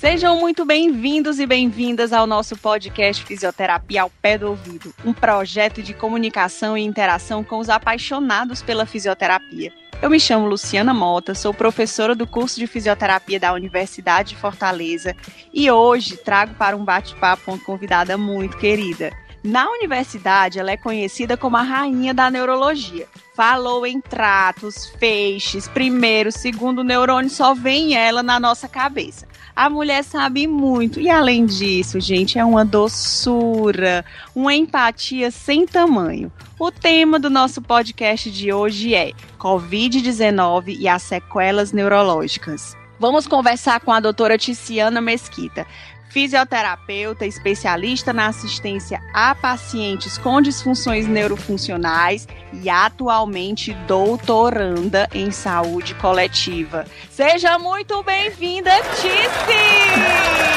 Sejam muito bem-vindos e bem-vindas ao nosso podcast Fisioterapia ao Pé do Ouvido, um projeto de comunicação e interação com os apaixonados pela fisioterapia. Eu me chamo Luciana Mota, sou professora do curso de fisioterapia da Universidade de Fortaleza e hoje trago para um bate-papo uma convidada muito querida. Na universidade, ela é conhecida como a rainha da neurologia. Falou em tratos, feixes, primeiro, segundo neurônio, só vem ela na nossa cabeça. A mulher sabe muito. E além disso, gente, é uma doçura, uma empatia sem tamanho. O tema do nosso podcast de hoje é Covid-19 e as sequelas neurológicas. Vamos conversar com a doutora Ticiana Mesquita, fisioterapeuta especialista na assistência a pacientes com disfunções neurofuncionais e atualmente doutoranda em saúde coletiva. Seja muito bem-vinda, Tici!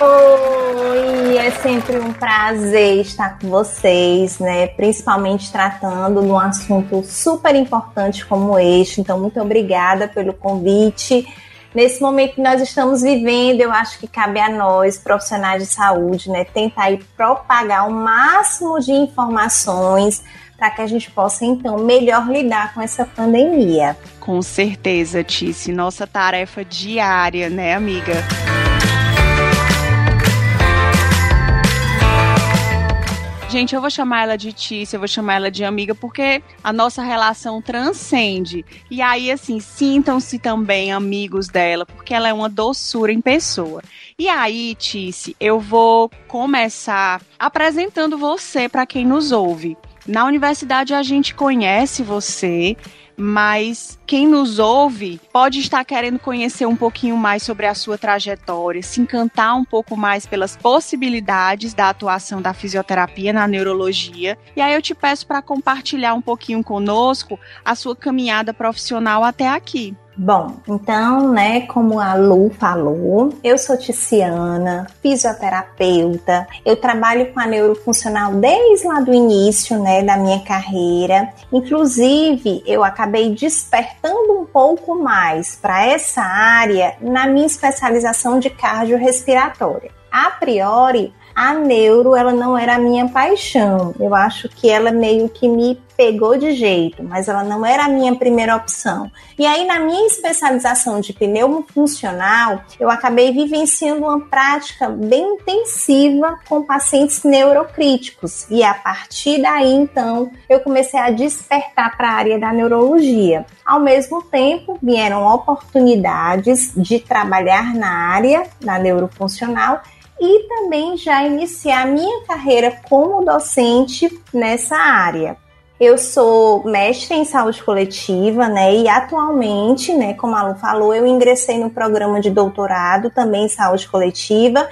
Oi, é sempre um prazer estar com vocês, né? Principalmente tratando de um assunto super importante como este. Então, muito obrigada pelo convite nesse momento que nós estamos vivendo, eu acho que cabe a nós, profissionais de saúde, né, tentar propagar o máximo de informações para que a gente possa então melhor lidar com essa pandemia. Com certeza, Tice, nossa tarefa diária, né, amiga? Gente, eu vou chamar ela de Tícia, eu vou chamar ela de amiga, porque a nossa relação transcende. E aí, assim, sintam-se também amigos dela, porque ela é uma doçura em pessoa. E aí, Tice, eu vou começar apresentando você para quem nos ouve. Na universidade a gente conhece você, mas quem nos ouve pode estar querendo conhecer um pouquinho mais sobre a sua trajetória, se encantar um pouco mais pelas possibilidades da atuação da fisioterapia na neurologia. E aí eu te peço para compartilhar um pouquinho conosco a sua caminhada profissional até aqui. Bom, então, né, como a Lu falou, eu sou Ticiana, fisioterapeuta, eu trabalho com a neurofuncional desde lá do início, né, da minha carreira. Inclusive, eu acabei despertando um pouco mais para essa área na minha especialização de cardiorrespiratória. A priori, a neuro ela não era a minha paixão. Eu acho que ela meio que me pegou de jeito, mas ela não era a minha primeira opção. E aí na minha especialização de pneumo funcional, eu acabei vivenciando uma prática bem intensiva com pacientes neurocríticos. E a partir daí então, eu comecei a despertar para a área da neurologia. Ao mesmo tempo, vieram oportunidades de trabalhar na área da neurofuncional e também já iniciar minha carreira como docente nessa área. Eu sou mestre em saúde coletiva, né? E atualmente, né, como a Lu falou, eu ingressei no programa de doutorado também em saúde coletiva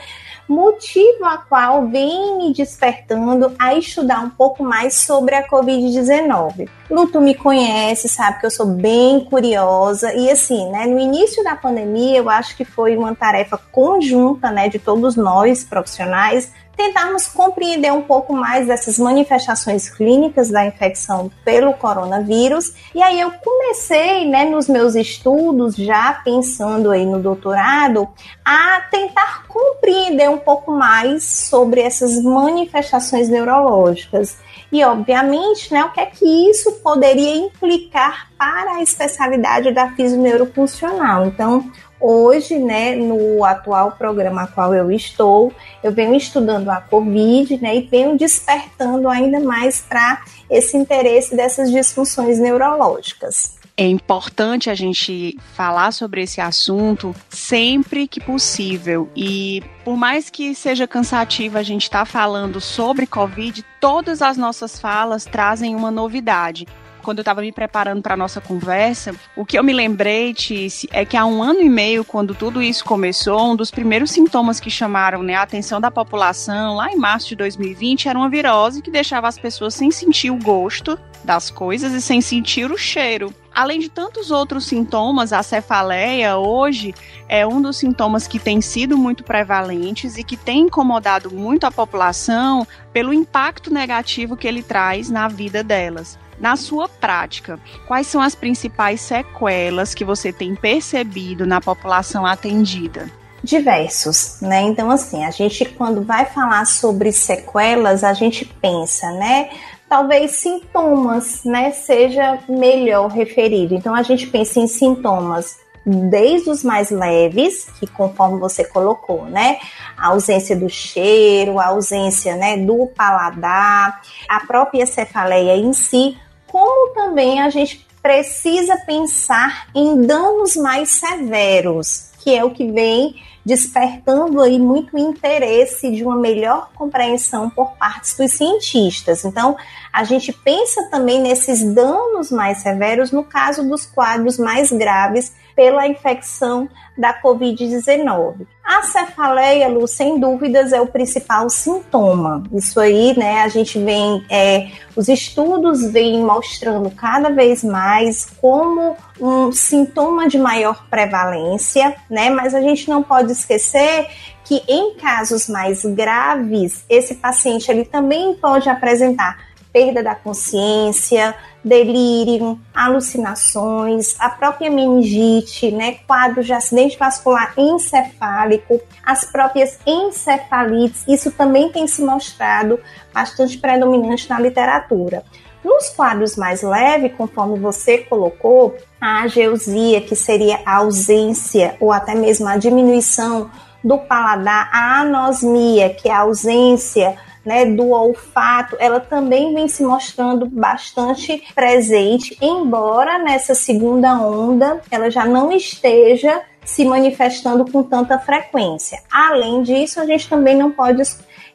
motivo a qual vem me despertando a estudar um pouco mais sobre a Covid-19. Luto me conhece, sabe que eu sou bem curiosa e assim, né, no início da pandemia eu acho que foi uma tarefa conjunta, né, de todos nós profissionais tentarmos compreender um pouco mais dessas manifestações clínicas da infecção pelo coronavírus. E aí eu comecei, né, nos meus estudos, já pensando aí no doutorado, a tentar compreender um pouco mais sobre essas manifestações neurológicas. E, obviamente, né, o que é que isso poderia implicar para a especialidade da fisioneurofuncional. Então, Hoje, né, no atual programa a qual eu estou, eu venho estudando a Covid, né, e venho despertando ainda mais para esse interesse dessas disfunções neurológicas. É importante a gente falar sobre esse assunto sempre que possível. E por mais que seja cansativo a gente estar tá falando sobre Covid, todas as nossas falas trazem uma novidade quando eu estava me preparando para nossa conversa, o que eu me lembrei, Tice, é que há um ano e meio, quando tudo isso começou, um dos primeiros sintomas que chamaram né, a atenção da população, lá em março de 2020, era uma virose que deixava as pessoas sem sentir o gosto das coisas e sem sentir o cheiro. Além de tantos outros sintomas, a cefaleia hoje é um dos sintomas que tem sido muito prevalentes e que tem incomodado muito a população pelo impacto negativo que ele traz na vida delas. Na sua prática, quais são as principais sequelas que você tem percebido na população atendida? diversos, né? Então, assim, a gente quando vai falar sobre sequelas, a gente pensa, né? Talvez sintomas, né? Seja melhor referido. Então, a gente pensa em sintomas desde os mais leves, que conforme você colocou, né? A ausência do cheiro, a ausência, né, do paladar, a própria cefaleia em si, como também a gente precisa pensar em danos mais severos, que é o que vem despertando aí muito interesse de uma melhor compreensão por parte dos cientistas. Então, a gente pensa também nesses danos mais severos no caso dos quadros mais graves pela infecção da Covid-19. A cefaleia, Lu, sem dúvidas, é o principal sintoma. Isso aí, né, a gente vem, é, os estudos vêm mostrando cada vez mais como um sintoma de maior prevalência, né, mas a gente não pode esquecer que em casos mais graves, esse paciente ele também pode apresentar perda da consciência, delírio, alucinações, a própria meningite, né, quadros de acidente vascular encefálico, as próprias encefalites, isso também tem se mostrado bastante predominante na literatura. Nos quadros mais leves, conforme você colocou, a ageusia, que seria a ausência ou até mesmo a diminuição do paladar, a anosmia, que é a ausência né, do olfato, ela também vem se mostrando bastante presente, embora nessa segunda onda ela já não esteja se manifestando com tanta frequência. Além disso, a gente também não pode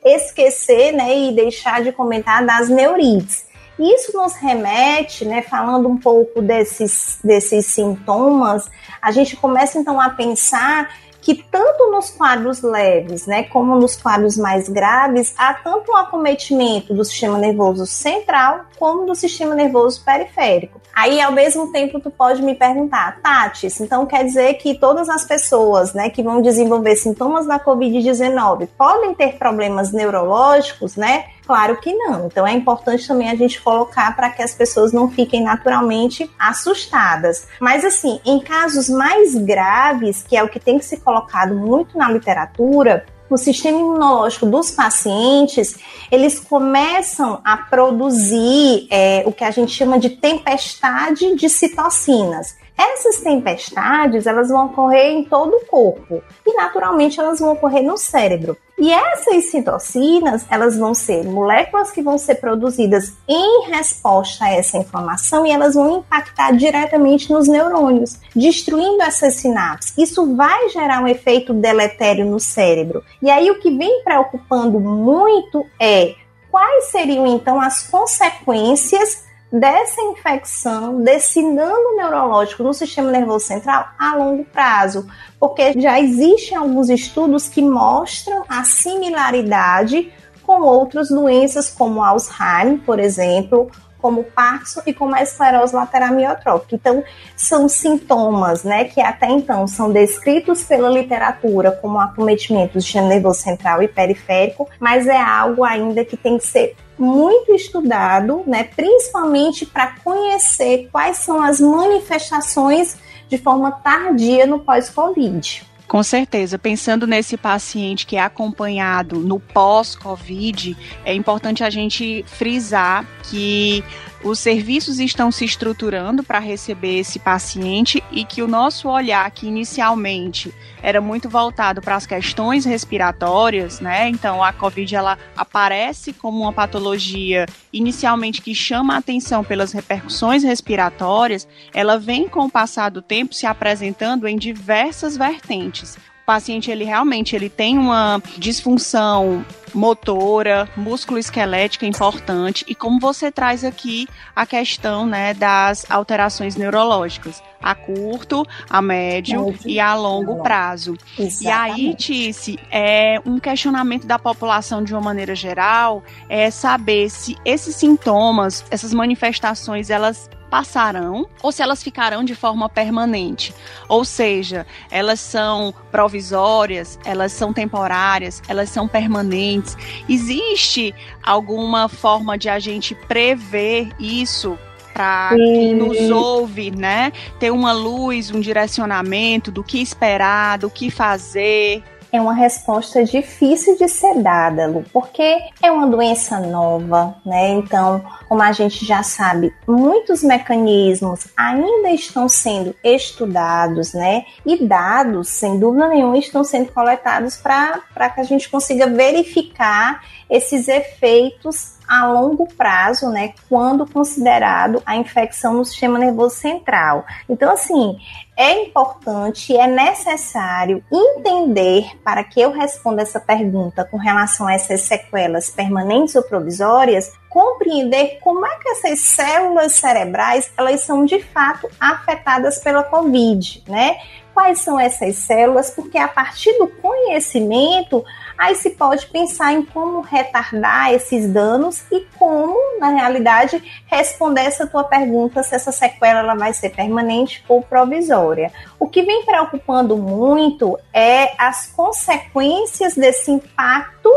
esquecer né, e deixar de comentar das neurites. Isso nos remete, né, falando um pouco desses, desses sintomas, a gente começa então a pensar que tanto nos quadros leves, né, como nos quadros mais graves, há tanto um acometimento do sistema nervoso central como do sistema nervoso periférico. Aí, ao mesmo tempo, tu pode me perguntar, Tati, então quer dizer que todas as pessoas, né, que vão desenvolver sintomas da COVID-19 podem ter problemas neurológicos, né? Claro que não. Então é importante também a gente colocar para que as pessoas não fiquem naturalmente assustadas. Mas assim, em casos mais graves, que é o que tem que ser colocado muito na literatura, o sistema imunológico dos pacientes, eles começam a produzir é, o que a gente chama de tempestade de citocinas. Essas tempestades, elas vão ocorrer em todo o corpo e naturalmente elas vão ocorrer no cérebro. E essas citocinas, elas vão ser moléculas que vão ser produzidas em resposta a essa inflamação e elas vão impactar diretamente nos neurônios, destruindo essas sinapses. Isso vai gerar um efeito deletério no cérebro. E aí o que vem preocupando muito é quais seriam então as consequências dessa infecção, desse dano neurológico no sistema nervoso central a longo prazo, porque já existem alguns estudos que mostram a similaridade com outras doenças como Alzheimer, por exemplo, como Parkinson e como a esclerose lateral miotrófica. Então, são sintomas, né, que até então são descritos pela literatura como acometimento do sistema nervoso central e periférico, mas é algo ainda que tem que ser muito estudado, né, principalmente para conhecer quais são as manifestações de forma tardia no pós-Covid. Com certeza. Pensando nesse paciente que é acompanhado no pós-Covid, é importante a gente frisar que os serviços estão se estruturando para receber esse paciente e que o nosso olhar, que inicialmente era muito voltado para as questões respiratórias, né? Então a COVID ela aparece como uma patologia inicialmente que chama a atenção pelas repercussões respiratórias, ela vem com o passar do tempo se apresentando em diversas vertentes paciente ele realmente ele tem uma disfunção motora, músculo-esquelética importante e como você traz aqui a questão, né, das alterações neurológicas a curto, a médio, médio e a longo prazo. Exatamente. E aí, Tice, é um questionamento da população de uma maneira geral é saber se esses sintomas, essas manifestações, elas passarão ou se elas ficarão de forma permanente. Ou seja, elas são provisórias, elas são temporárias, elas são permanentes. Existe alguma forma de a gente prever isso para quem nos ouve, né? Ter uma luz, um direcionamento do que esperar, do que fazer é uma resposta difícil de ser dada, Lu, porque é uma doença nova, né? Então, como a gente já sabe, muitos mecanismos ainda estão sendo estudados, né? E dados, sem dúvida nenhuma, estão sendo coletados para que a gente consiga verificar esses efeitos a longo prazo, né, quando considerado a infecção no sistema nervoso central. Então, assim, é importante, é necessário entender, para que eu responda essa pergunta com relação a essas sequelas permanentes ou provisórias, compreender como é que essas células cerebrais elas são de fato afetadas pela COVID, né? Quais são essas células? Porque a partir do conhecimento Aí se pode pensar em como retardar esses danos e como, na realidade, responder essa tua pergunta se essa sequela ela vai ser permanente ou provisória. O que vem preocupando muito é as consequências desse impacto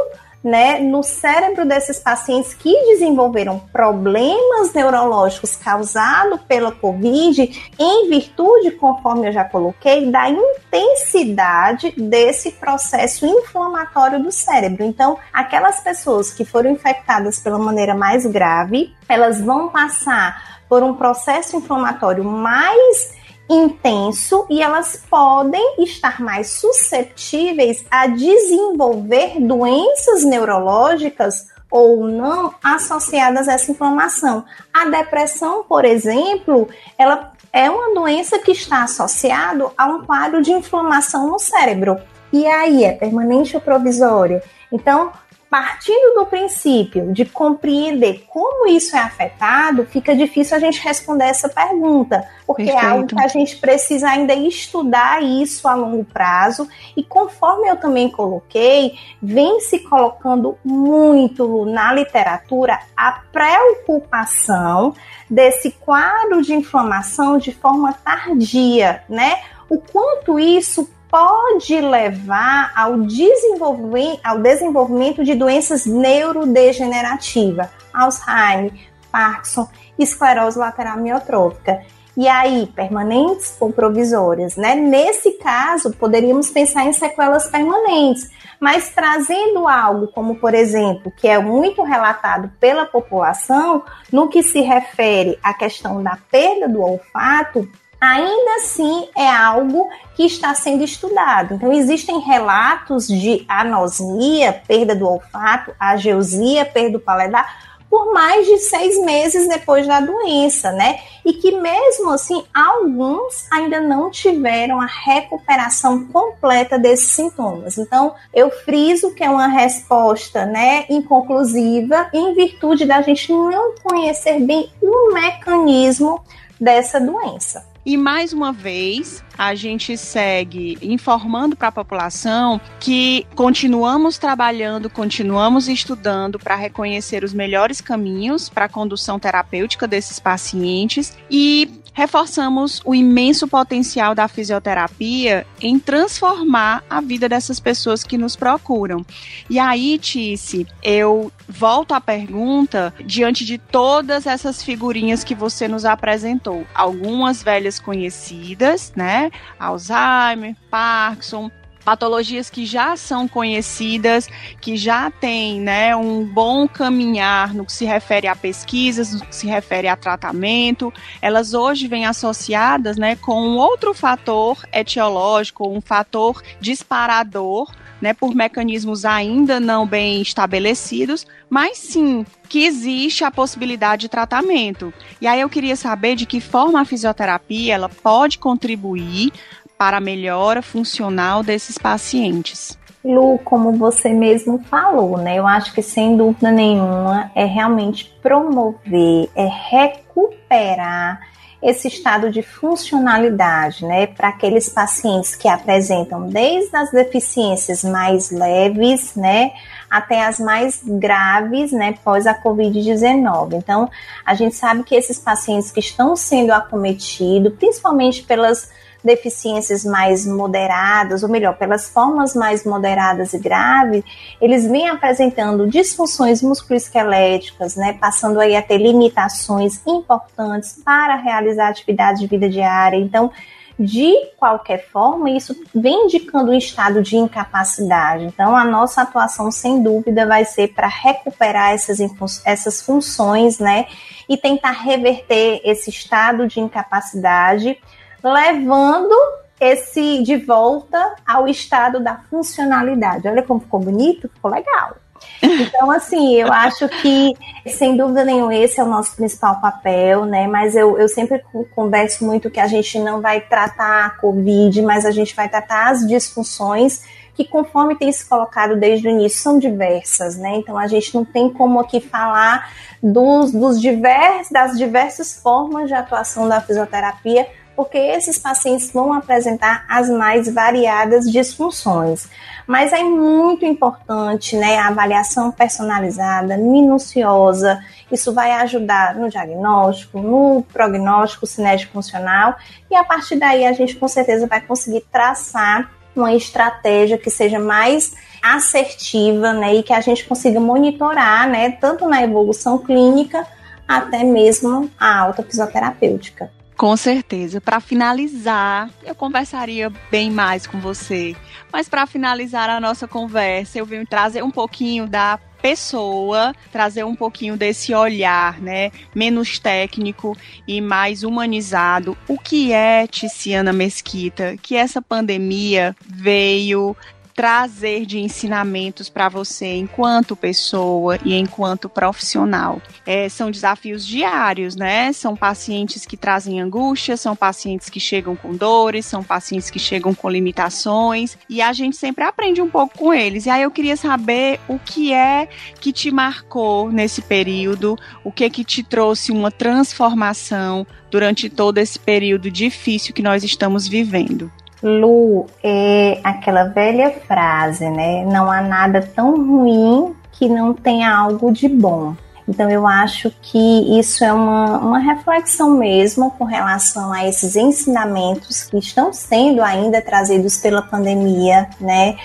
né, no cérebro desses pacientes que desenvolveram problemas neurológicos causados pela Covid, em virtude, conforme eu já coloquei, da intensidade desse processo inflamatório do cérebro. Então, aquelas pessoas que foram infectadas pela maneira mais grave, elas vão passar por um processo inflamatório mais intenso e elas podem estar mais susceptíveis a desenvolver doenças neurológicas ou não associadas a essa inflamação. A depressão, por exemplo, ela é uma doença que está associada a um quadro de inflamação no cérebro. E aí, é permanente ou provisório? Então, partindo do princípio de compreender como isso é afetado, fica difícil a gente responder essa pergunta, porque Perfeito. é algo que a gente precisa ainda estudar isso a longo prazo. E conforme eu também coloquei, vem se colocando muito na literatura a preocupação desse quadro de inflamação de forma tardia, né? O quanto isso pode levar ao desenvolvimento, ao desenvolvimento de doenças neurodegenerativas, Alzheimer, Parkinson, esclerose lateral miotrófica. E aí, permanentes ou provisórias, né? Nesse caso, poderíamos pensar em sequelas permanentes, mas trazendo algo como, por exemplo, que é muito relatado pela população, no que se refere à questão da perda do olfato, ainda assim é algo que está sendo estudado. Então, existem relatos de anosmia, perda do olfato, ageusia, perda do paladar, por mais de seis meses depois da doença, né? E que mesmo assim, alguns ainda não tiveram a recuperação completa desses sintomas. Então, eu friso que é uma resposta, né, inconclusiva, em virtude da gente não conhecer bem o mecanismo dessa doença. E mais uma vez, a gente segue informando para a população que continuamos trabalhando, continuamos estudando para reconhecer os melhores caminhos para a condução terapêutica desses pacientes e reforçamos o imenso potencial da fisioterapia em transformar a vida dessas pessoas que nos procuram. E aí, Tice, eu volto à pergunta diante de todas essas figurinhas que você nos apresentou. Algumas velhas conhecidas, né? Alzheimer, Parkinson, patologias que já são conhecidas, que já têm né, um bom caminhar no que se refere a pesquisas, no que se refere a tratamento, elas hoje vêm associadas né, com outro fator etiológico, um fator disparador, né, por mecanismos ainda não bem estabelecidos, mas sim que existe a possibilidade de tratamento. E aí eu queria saber de que forma a fisioterapia ela pode contribuir para a melhora funcional desses pacientes. Lu, como você mesmo falou, né? Eu acho que sem dúvida nenhuma é realmente promover, é recuperar esse estado de funcionalidade, né, para aqueles pacientes que apresentam desde as deficiências mais leves, né, até as mais graves, né, pós a COVID-19. Então, a gente sabe que esses pacientes que estão sendo acometidos, principalmente pelas deficiências mais moderadas, ou melhor, pelas formas mais moderadas e graves, eles vêm apresentando disfunções musculoesqueléticas, né, passando aí a ter limitações importantes para realizar atividades de vida diária. Então, de qualquer forma, isso vem indicando um estado de incapacidade. Então, a nossa atuação, sem dúvida, vai ser para recuperar essas, essas funções, né? E tentar reverter esse estado de incapacidade levando esse de volta ao estado da funcionalidade. Olha como ficou bonito, ficou legal. Então, assim, eu acho que, sem dúvida nenhuma, esse é o nosso principal papel, né? Mas eu, eu sempre converso muito que a gente não vai tratar a Covid, mas a gente vai tratar as disfunções que, conforme tem se colocado desde o início, são diversas, né? Então, a gente não tem como aqui falar dos, dos divers, das diversas formas de atuação da fisioterapia, porque esses pacientes vão apresentar as mais variadas disfunções. Mas é muito importante, né, a avaliação personalizada, minuciosa. Isso vai ajudar no diagnóstico, no prognóstico cinético funcional e a partir daí a gente com certeza vai conseguir traçar uma estratégia que seja mais assertiva, né, e que a gente consiga monitorar, né, tanto na evolução clínica até mesmo a alta fisioterapêutica. Com certeza. Para finalizar, eu conversaria bem mais com você. Mas para finalizar a nossa conversa, eu vim trazer um pouquinho da pessoa, trazer um pouquinho desse olhar, né, menos técnico e mais humanizado. O que é Tiziana Mesquita? Que essa pandemia veio trazer de ensinamentos para você enquanto pessoa e enquanto profissional. É, são desafios diários, né? São pacientes que trazem angústia, são pacientes que chegam com dores, são pacientes que chegam com limitações e a gente sempre aprende um pouco com eles. E aí eu queria saber o que é que te marcou nesse período, o que é que te trouxe uma transformação durante todo esse período difícil que nós estamos vivendo. Lu, é aquela velha frase, né? Não há nada tão ruim que não tenha algo de bom. Então, eu acho que isso é uma, uma reflexão mesmo com relação a esses ensinamentos que estão sendo ainda trazidos pela pandemia, né?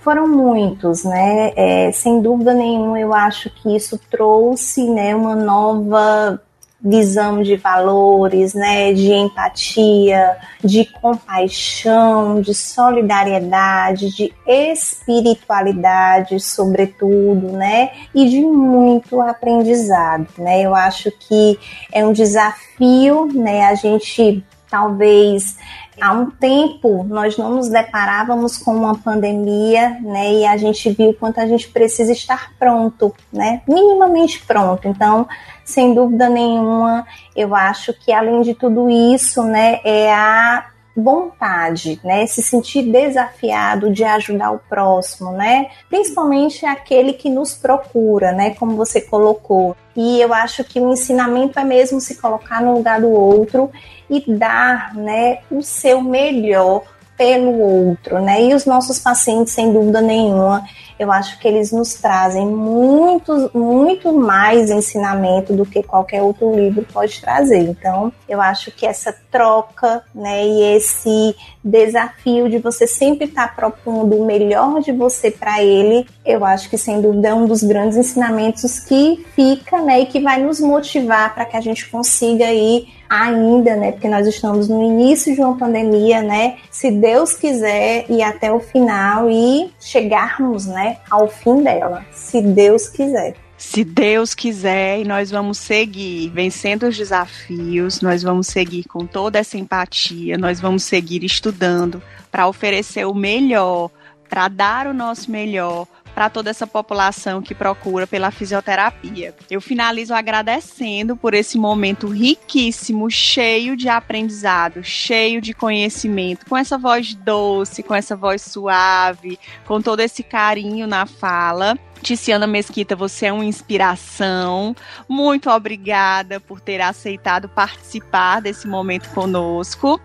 Foram muitos, né? É, sem dúvida nenhuma, eu acho que isso trouxe né, uma nova visão de valores, né, de empatia, de compaixão, de solidariedade, de espiritualidade, sobretudo, né, e de muito aprendizado, né? Eu acho que é um desafio, né, a gente talvez há um tempo nós não nos deparávamos com uma pandemia, né? E a gente viu quanto a gente precisa estar pronto, né? Minimamente pronto. Então, sem dúvida nenhuma, eu acho que além de tudo isso, né, é a vontade, né, se sentir desafiado de ajudar o próximo, né, principalmente aquele que nos procura, né, como você colocou. E eu acho que o ensinamento é mesmo se colocar no lugar do outro e dar, né, o seu melhor pelo outro, né? E os nossos pacientes, sem dúvida nenhuma, eu acho que eles nos trazem muito, muito mais ensinamento do que qualquer outro livro pode trazer. Então, eu acho que essa troca, né, e esse desafio de você sempre estar tá propondo o melhor de você para ele, eu acho que sem dúvida é um dos grandes ensinamentos que fica, né, e que vai nos motivar para que a gente consiga aí ainda, né, porque nós estamos no início de uma pandemia, né, se Deus quiser ir até o final e chegarmos, ao fim dela, se Deus quiser. Se Deus quiser, e nós vamos seguir vencendo os desafios, nós vamos seguir com toda essa empatia, nós vamos seguir estudando para oferecer o melhor, para dar o nosso melhor, para toda essa população que procura pela fisioterapia. Eu finalizo agradecendo por esse momento riquíssimo, cheio de aprendizado, cheio de conhecimento, com essa voz doce, com essa voz suave, com todo esse carinho na fala. Ticiana Mesquita, você é uma inspiração. Muito obrigada por ter aceitado participar desse momento conosco.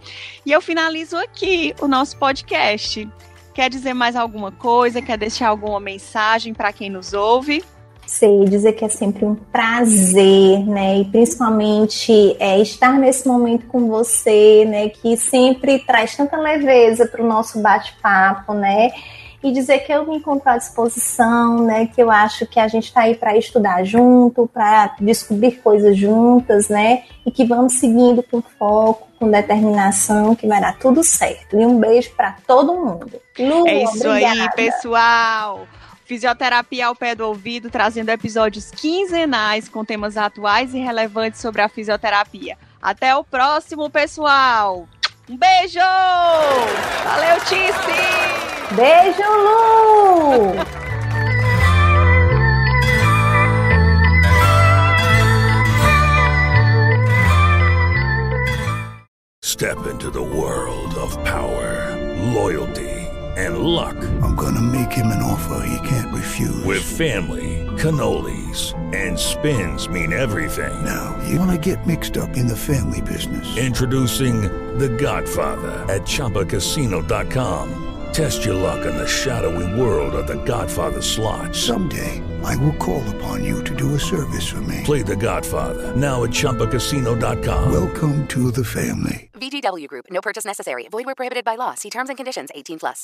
E eu finalizo aqui o nosso podcast. Quer dizer mais alguma coisa? Quer deixar alguma mensagem para quem nos ouve? Sei dizer que é sempre um prazer, né? E principalmente é, estar nesse momento com você, né? Que sempre traz tanta leveza para o nosso bate-papo, né? E dizer que eu me encontro à disposição, né? Que eu acho que a gente está aí para estudar junto, para descobrir coisas juntas, né? E que vamos seguindo com foco, com determinação, que vai dar tudo certo. E um beijo para todo mundo. Lu, é isso obrigada. aí, pessoal. Fisioterapia ao pé do ouvido, trazendo episódios quinzenais com temas atuais e relevantes sobre a fisioterapia. Até o próximo, pessoal! Um beijo! Valeu, Tice! Beijo, Lu! Step into the world of power, loyalty, and luck. I'm gonna make him an offer he can't refuse. With family, cannolis, and spins mean everything. Now, you wanna get mixed up in the family business. Introducing The Godfather at ChumbaCasino.com. Test your luck in the shadowy world of The Godfather slot. Someday, I will call upon you to do a service for me. Play The Godfather now at ChumbaCasino.com. Welcome to the family. VGW Group. No purchase necessary. Void where prohibited by law. See terms and conditions. 18 plus.